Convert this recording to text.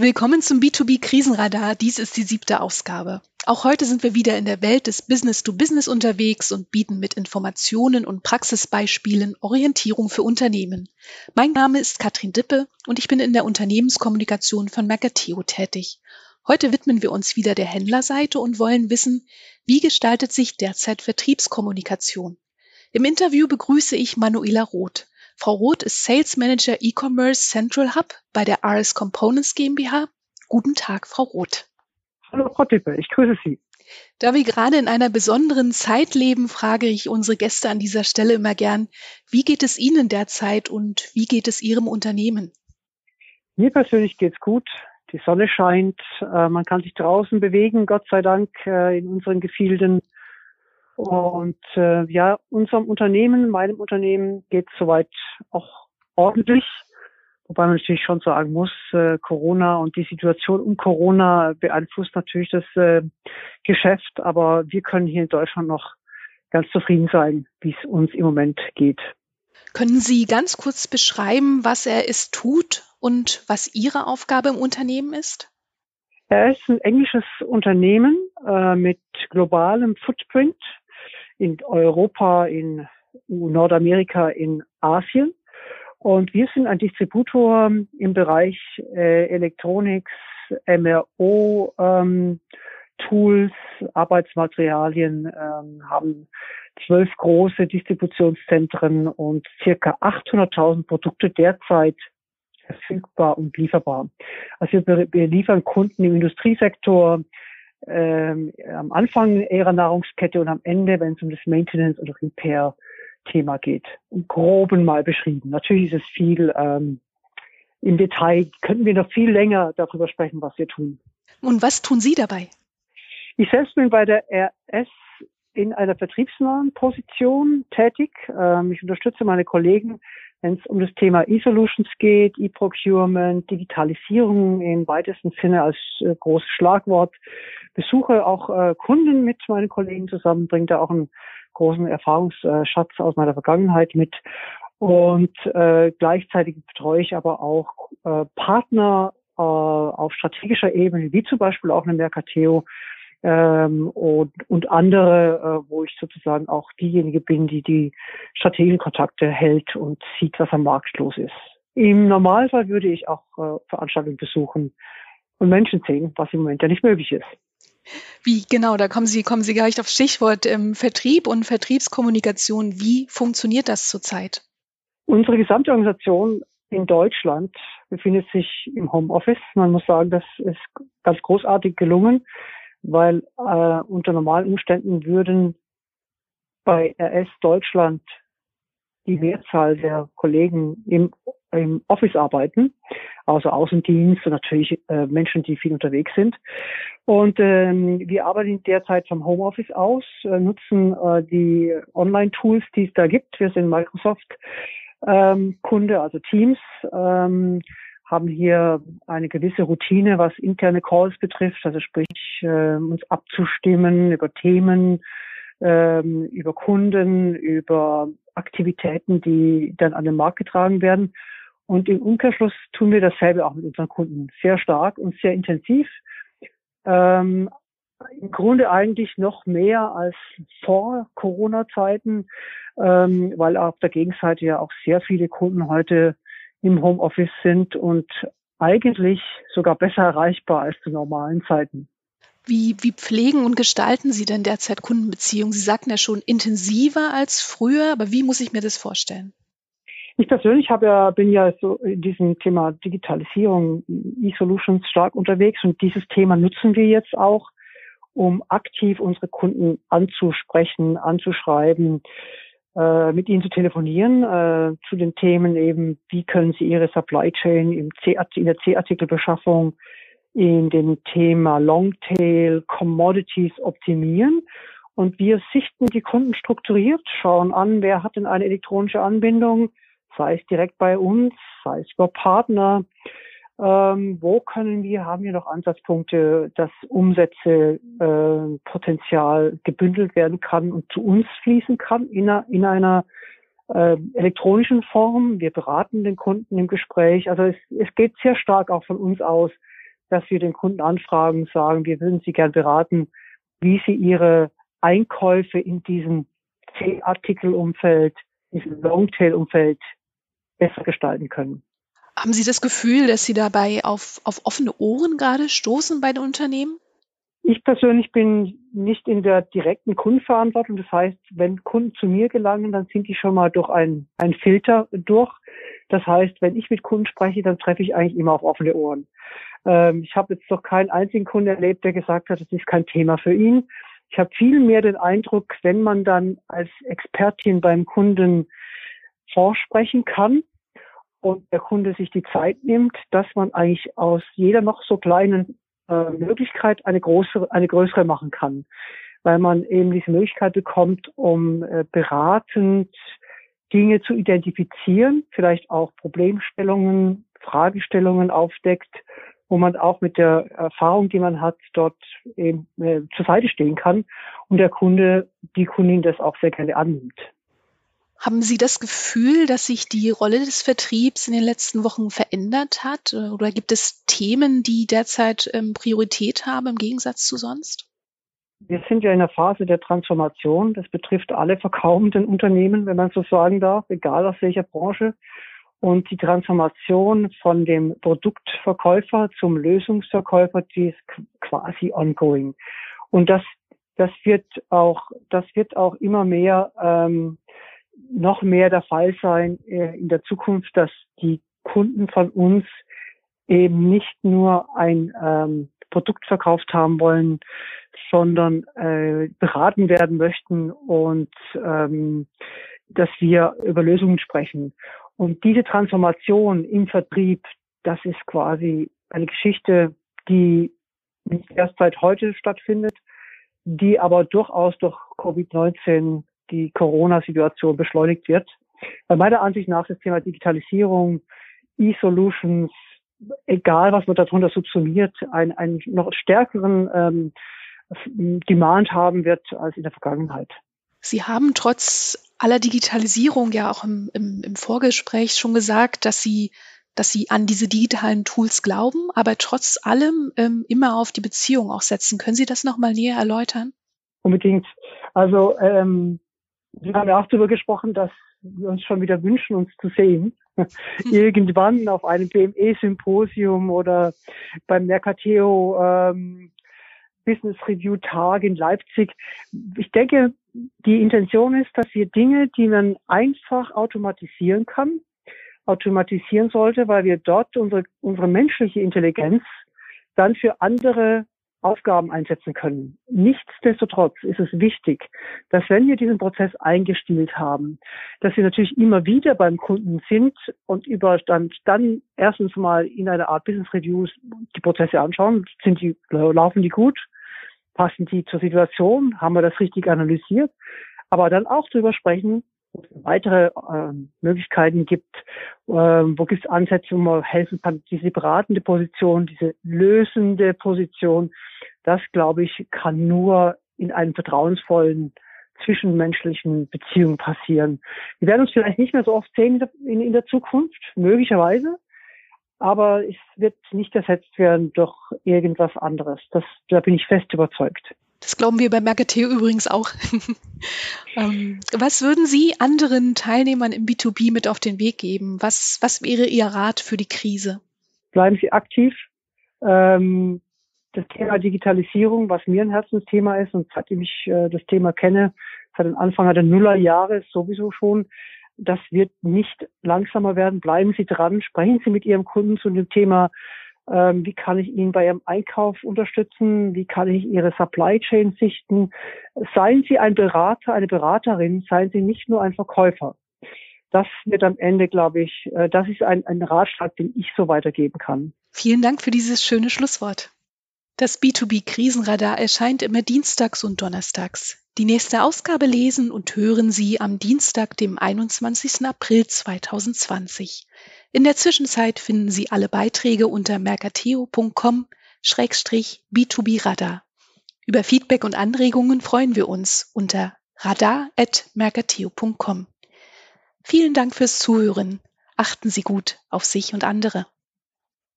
Willkommen zum B2B Krisenradar. Dies ist die siebte Ausgabe. Auch heute sind wir wieder in der Welt des Business to Business unterwegs und bieten mit Informationen und Praxisbeispielen Orientierung für Unternehmen. Mein Name ist Katrin Dippe und ich bin in der Unternehmenskommunikation von Mercateo tätig. Heute widmen wir uns wieder der Händlerseite und wollen wissen, wie gestaltet sich derzeit Vertriebskommunikation. Im Interview begrüße ich Manuela Roth. Frau Roth ist Sales Manager E-Commerce Central Hub bei der RS Components GmbH. Guten Tag, Frau Roth. Hallo, Frau Tippe, ich grüße Sie. Da wir gerade in einer besonderen Zeit leben, frage ich unsere Gäste an dieser Stelle immer gern, wie geht es Ihnen derzeit und wie geht es Ihrem Unternehmen? Mir persönlich geht's gut. Die Sonne scheint, äh, man kann sich draußen bewegen, Gott sei Dank, äh, in unseren Gefilden. Und äh, ja, unserem Unternehmen, meinem Unternehmen geht soweit auch ordentlich. Wobei man natürlich schon sagen muss, äh, Corona und die Situation um Corona beeinflusst natürlich das äh, Geschäft. Aber wir können hier in Deutschland noch ganz zufrieden sein, wie es uns im Moment geht. Können Sie ganz kurz beschreiben, was er ist tut und was Ihre Aufgabe im Unternehmen ist? Er ist ein englisches Unternehmen äh, mit globalem Footprint in Europa, in Nordamerika, in Asien. Und wir sind ein Distributor im Bereich äh, Electronics, MRO, ähm, Tools, Arbeitsmaterialien, ähm, haben zwölf große Distributionszentren und circa 800.000 Produkte derzeit verfügbar und lieferbar. Also wir, wir liefern Kunden im Industriesektor, ähm, am Anfang ihrer Nahrungskette und am Ende, wenn es um das Maintenance oder Repair Thema geht. Im Groben mal beschrieben. Natürlich ist es viel ähm, im Detail, könnten wir noch viel länger darüber sprechen, was wir tun. Und was tun Sie dabei? Ich selbst bin bei der RS in einer vertriebsnahen Position tätig. Ähm, ich unterstütze meine Kollegen wenn es um das Thema E-Solutions geht, E-Procurement, Digitalisierung im weitesten Sinne als äh, großes Schlagwort. Besuche auch äh, Kunden mit meinen Kollegen zusammen, bringt da auch einen großen Erfahrungsschatz aus meiner Vergangenheit mit. Und äh, gleichzeitig betreue ich aber auch äh, Partner äh, auf strategischer Ebene, wie zum Beispiel auch eine Mercateo, ähm, und, und andere, äh, wo ich sozusagen auch diejenige bin, die die strategischen Kontakte hält und sieht, was am Markt los ist. Im Normalfall würde ich auch äh, Veranstaltungen besuchen und Menschen sehen, was im Moment ja nicht möglich ist. Wie genau, da kommen Sie, kommen Sie gleich auf Stichwort ähm, Vertrieb und Vertriebskommunikation. Wie funktioniert das zurzeit? Unsere gesamte Organisation in Deutschland befindet sich im Homeoffice. Man muss sagen, das ist ganz großartig gelungen weil äh, unter normalen Umständen würden bei RS Deutschland die Mehrzahl der Kollegen im, im Office arbeiten, also Außendienst und natürlich äh, Menschen, die viel unterwegs sind. Und ähm, wir arbeiten derzeit vom Homeoffice aus, äh, nutzen äh, die Online-Tools, die es da gibt. Wir sind Microsoft ähm, Kunde, also Teams. Ähm, haben hier eine gewisse Routine, was interne Calls betrifft, also sprich äh, uns abzustimmen über Themen, ähm, über Kunden, über Aktivitäten, die dann an den Markt getragen werden. Und im Umkehrschluss tun wir dasselbe auch mit unseren Kunden sehr stark und sehr intensiv. Ähm, Im Grunde eigentlich noch mehr als vor Corona-Zeiten, ähm, weil auf der Gegenseite ja auch sehr viele Kunden heute im Homeoffice sind und eigentlich sogar besser erreichbar als zu normalen Zeiten. Wie, wie pflegen und gestalten Sie denn derzeit Kundenbeziehungen? Sie sagten ja schon intensiver als früher, aber wie muss ich mir das vorstellen? Ich persönlich habe ja, bin ja so in diesem Thema Digitalisierung, E-Solutions stark unterwegs und dieses Thema nutzen wir jetzt auch, um aktiv unsere Kunden anzusprechen, anzuschreiben, mit ihnen zu telefonieren äh, zu den Themen eben, wie können sie ihre Supply Chain im C in der C-Artikelbeschaffung in dem Thema Longtail Commodities optimieren. Und wir sichten die Kunden strukturiert, schauen an, wer hat denn eine elektronische Anbindung, sei es direkt bei uns, sei es über Partner, ähm, wo können wir, haben wir noch Ansatzpunkte, dass Umsätze äh, Potenzial gebündelt werden kann und zu uns fließen kann in einer, in einer äh, elektronischen Form. Wir beraten den Kunden im Gespräch. Also es, es geht sehr stark auch von uns aus, dass wir den Kunden anfragen, sagen, wir würden Sie gern beraten, wie Sie Ihre Einkäufe in diesem C-Artikel-Umfeld, diesem Longtail-Umfeld besser gestalten können. Haben Sie das Gefühl, dass Sie dabei auf, auf offene Ohren gerade stoßen bei den Unternehmen? Ich persönlich bin nicht in der direkten Kundenverantwortung. Das heißt, wenn Kunden zu mir gelangen, dann sind die schon mal durch einen, Filter durch. Das heißt, wenn ich mit Kunden spreche, dann treffe ich eigentlich immer auf offene Ohren. Ähm, ich habe jetzt noch keinen einzigen Kunden erlebt, der gesagt hat, es ist kein Thema für ihn. Ich habe viel mehr den Eindruck, wenn man dann als Expertin beim Kunden vorsprechen kann und der Kunde sich die Zeit nimmt, dass man eigentlich aus jeder noch so kleinen äh, Möglichkeit eine größere, eine größere machen kann, weil man eben diese Möglichkeit bekommt, um äh, beratend Dinge zu identifizieren, vielleicht auch Problemstellungen, Fragestellungen aufdeckt, wo man auch mit der Erfahrung, die man hat, dort eben äh, zur Seite stehen kann und der Kunde, die Kundin das auch sehr gerne annimmt. Haben Sie das Gefühl, dass sich die Rolle des Vertriebs in den letzten Wochen verändert hat? Oder gibt es Themen, die derzeit ähm, Priorität haben im Gegensatz zu sonst? Wir sind ja in einer Phase der Transformation. Das betrifft alle verkaufenden Unternehmen, wenn man so sagen darf, egal aus welcher Branche. Und die Transformation von dem Produktverkäufer zum Lösungsverkäufer, die ist quasi ongoing. Und das, das wird auch, das wird auch immer mehr ähm, noch mehr der Fall sein äh, in der Zukunft, dass die Kunden von uns eben nicht nur ein ähm, Produkt verkauft haben wollen, sondern äh, beraten werden möchten und ähm, dass wir über Lösungen sprechen. Und diese Transformation im Vertrieb, das ist quasi eine Geschichte, die nicht erst seit heute stattfindet, die aber durchaus durch Covid-19 die Corona-Situation beschleunigt wird. Bei meiner Ansicht nach das Thema Digitalisierung, E-Solutions, egal was man darunter subsumiert, einen, einen noch stärkeren ähm, Demand haben wird als in der Vergangenheit. Sie haben trotz aller Digitalisierung ja auch im, im, im Vorgespräch schon gesagt, dass Sie dass sie an diese digitalen Tools glauben, aber trotz allem ähm, immer auf die Beziehung auch setzen. Können Sie das nochmal näher erläutern? Unbedingt. Also ähm, wir haben ja auch darüber gesprochen, dass wir uns schon wieder wünschen, uns zu sehen. Irgendwann auf einem BME-Symposium oder beim Mercateo ähm, Business Review Tag in Leipzig. Ich denke, die Intention ist, dass wir Dinge, die man einfach automatisieren kann, automatisieren sollte, weil wir dort unsere, unsere menschliche Intelligenz dann für andere Aufgaben einsetzen können. Nichtsdestotrotz ist es wichtig, dass wenn wir diesen Prozess eingestielt haben, dass wir natürlich immer wieder beim Kunden sind und über dann, dann erstens mal in einer Art Business Reviews die Prozesse anschauen. Sind die, laufen die gut? Passen die zur Situation? Haben wir das richtig analysiert? Aber dann auch darüber sprechen, weitere äh, Möglichkeiten gibt, äh, wo gibt es Ansätze, wo man helfen kann, diese beratende Position, diese lösende Position, das glaube ich, kann nur in einem vertrauensvollen zwischenmenschlichen Beziehung passieren. Wir werden uns vielleicht nicht mehr so oft sehen in, in der Zukunft, möglicherweise, aber es wird nicht ersetzt werden durch irgendwas anderes. Das, da bin ich fest überzeugt. Das glauben wir bei Marketeo übrigens auch. ähm, was würden Sie anderen Teilnehmern im B2B mit auf den Weg geben? Was, was wäre Ihr Rat für die Krise? Bleiben Sie aktiv. Ähm, das Thema Digitalisierung, was mir ein Herzensthema ist und seitdem ich äh, das Thema kenne, seit dem Anfang der Nullerjahre sowieso schon, das wird nicht langsamer werden. Bleiben Sie dran, sprechen Sie mit Ihrem Kunden zu dem Thema ähm, wie kann ich ihn bei Ihrem Einkauf unterstützen? Wie kann ich Ihre Supply Chain sichten? Seien Sie ein Berater, eine Beraterin, seien Sie nicht nur ein Verkäufer. Das wird am Ende, glaube ich, äh, das ist ein, ein Ratschlag, den ich so weitergeben kann. Vielen Dank für dieses schöne Schlusswort. Das B2B-Krisenradar erscheint immer dienstags und donnerstags. Die nächste Ausgabe lesen und hören Sie am Dienstag, dem 21. April 2020. In der Zwischenzeit finden Sie alle Beiträge unter mercateo.com-b2b-radar. Über Feedback und Anregungen freuen wir uns unter radar.mercateo.com. Vielen Dank fürs Zuhören. Achten Sie gut auf sich und andere.